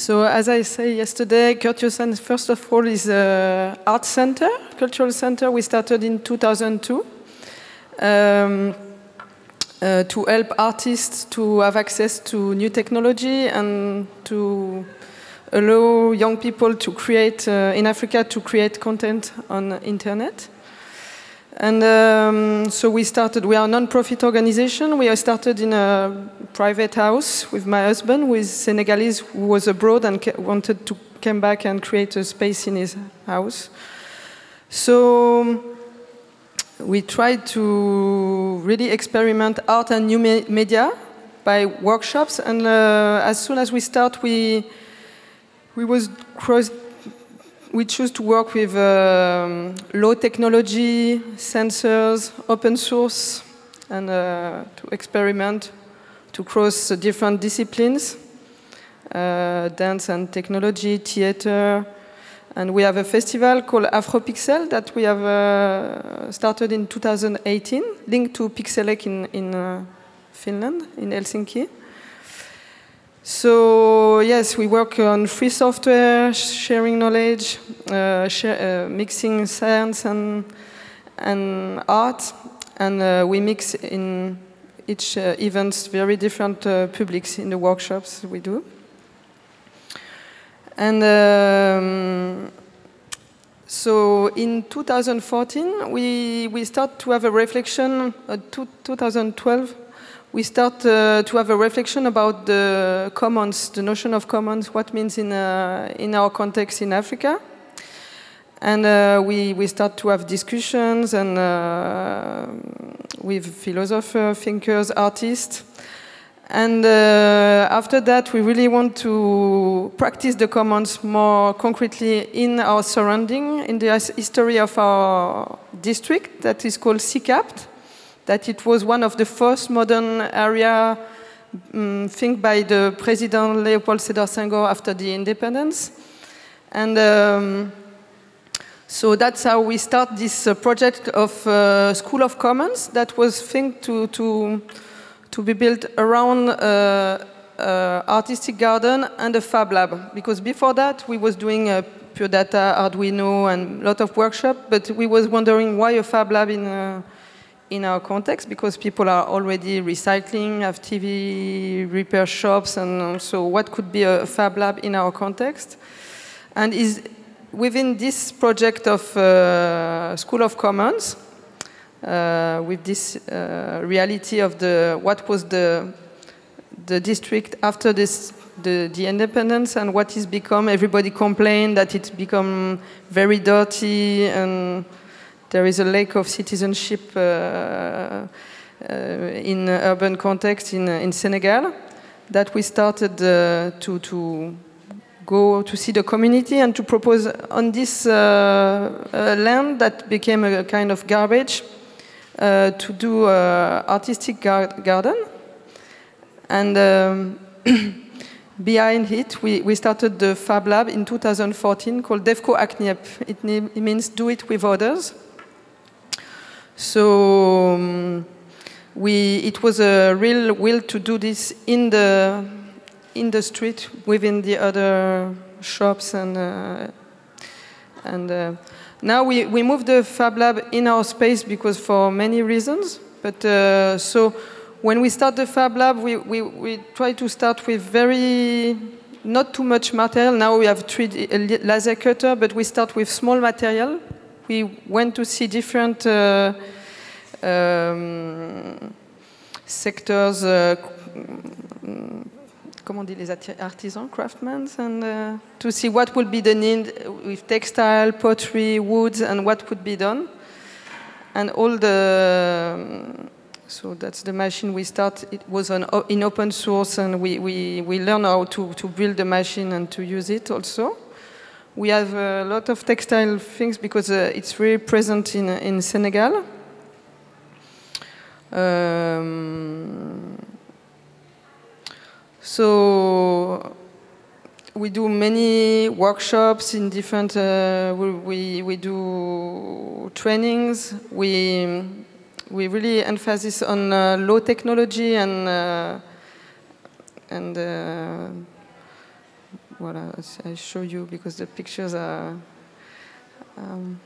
So as I say yesterday, Kër Thiossane, first of all, is an art center, cultural center. We started in 2002 um, uh, to help artists to have access to new technology and to allow young people to create uh, in Africa to create content on internet. And um, so we started, we are a non-profit organization. We started in a private house with my husband, who is Senegalese, who was abroad and wanted to come back and create a space in his house. So we tried to really experiment art and new me media by workshops. And uh, as soon as we start, we, we was cross we choose to work with um, low technology, sensors, open source, and uh, to experiment to cross different disciplines, uh, dance and technology, theater. And we have a festival called Afropixel that we have uh, started in 2018, linked to Pixelache in, in uh, Finland, in Helsinki. So yes, we work on free software, sharing knowledge, uh, share, uh, mixing science and and art, and uh, we mix in each uh, events very different uh, publics in the workshops we do. And um, so in 2014, we we start to have a reflection. Uh, 2012 we start uh, to have a reflection about the commons, the notion of commons, what means in, uh, in our context in Africa. And uh, we, we start to have discussions and uh, with philosophers, thinkers, artists. And uh, after that, we really want to practice the commons more concretely in our surrounding, in the history of our district that is called SICAPT that it was one of the first modern area um, think by the President Leopold Sedar Senghor after the independence. And um, so that's how we start this uh, project of uh, School of Commons that was think to, to, to be built around uh, uh, artistic garden and a fab lab. Because before that, we was doing a pure data, Arduino, and a lot of workshop, but we was wondering why a fab lab in uh, in our context because people are already recycling, have TV repair shops, and so what could be a fab lab in our context? And is within this project of uh, School of Commons, uh, with this uh, reality of the what was the the district after this the, the independence and what is become everybody complained that it's become very dirty and there is a lack of citizenship uh, uh, in urban context in, in Senegal that we started uh, to, to go to see the community and to propose on this land that became a kind of garbage to do artistic gar garden. And um, behind it, we, we started the Fab Lab in 2014 called Defko Ak Niep. It, it means do it with others. So um, we, it was a real will to do this in the in the street within the other shops and uh, and uh, now we, we moved the Fab Lab in our space because for many reasons. But uh, so when we start the Fab Lab, we, we, we try to start with very not too much material. Now we have 3D laser cutter, but we start with small material we went to see different uh, um, sectors, uh, comment on dit les artisans, craftsmen, and uh, to see what would be the need with textile, pottery, woods, and what could be done. And all the, um, so that's the machine we start, it was in open source and we, we, we learn how to, to build the machine and to use it also. We have a lot of textile things because uh, it's really present in, in Senegal. Um, so we do many workshops in different. Uh, we, we, do trainings. We we really emphasize on uh, low technology and uh, and uh, voilà, I show you because the pictures are. Um,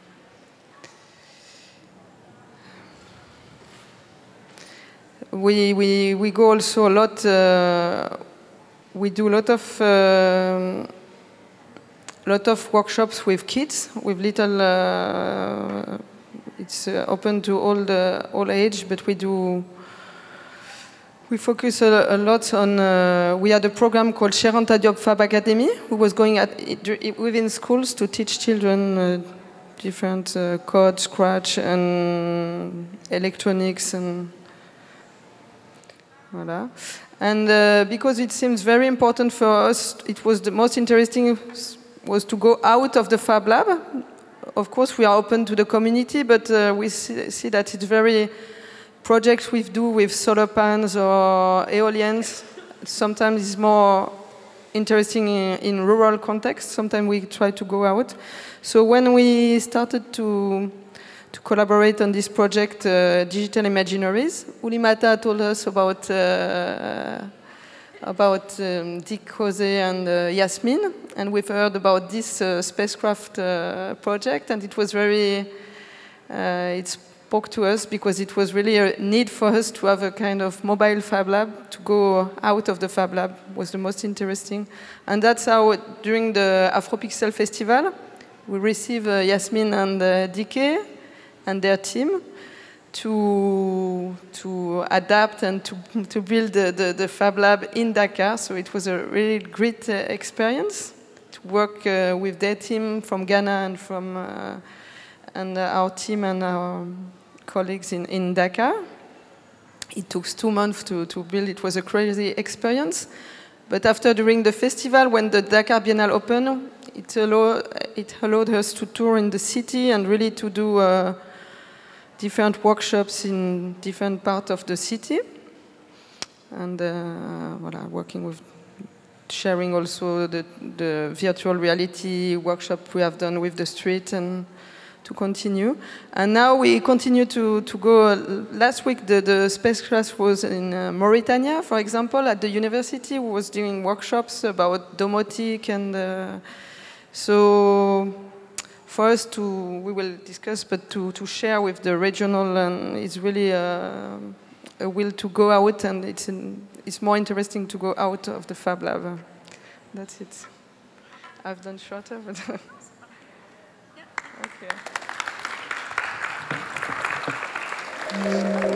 we, we, we go also a lot, uh, we do a lot of, uh, lot of workshops with kids, with little, uh, it's uh, open to all the all age, but we do, we focus a, a lot on, uh, we had a program called Cheikh Anta Diop Fab Academy, who was going at, within schools to teach children uh, different uh, code, scratch, and electronics and Voilà. And uh, because it seems very important for us, it was the most interesting was to go out of the Fab Lab. Of course, we are open to the community, but uh, we see, see, that it's very projects we do with solar panels or eolians. Sometimes it's more interesting in, in rural context. Sometimes we try to go out. So when we started to to collaborate on this project, uh, Digital Imaginaries. Oulimata told us about uh, about um, Dick Jose and uh, Yasmin, and we've heard about this uh, spacecraft uh, project, and it was very, uh, it spoke to us because it was really a need for us to have a kind of mobile fab lab to go out of the fab lab was the most interesting, and that's how during the Afropixel festival we received Yasmin and uh, DK and their team to, to adapt and to, to build the, the, the, Fab Lab in Dakar. So it was a really great uh, experience to work uh, with their team from Ghana and from uh, and our team and our colleagues in, in Dakar. It took two months to, to build. It was a crazy experience. But after, during the festival, when the Dakar Biennale opened, it, allow, it allowed us to tour in the city and really to do uh, different workshops in different parts of the city, and uh, voilà, working with sharing also the, the virtual reality workshop we have done with the street and to continue. And now we continue to, to go. Last week, the, the spacecraft was in uh, Mauritania, for example, at the university, who was doing workshops about domotic. And uh, so for us to, we will discuss, but to, to share with the regional, and it's really a, a will to go out, and it's, an, it's more interesting to go out of the Fab Lab. That's it. I've done shorter, but okay. Música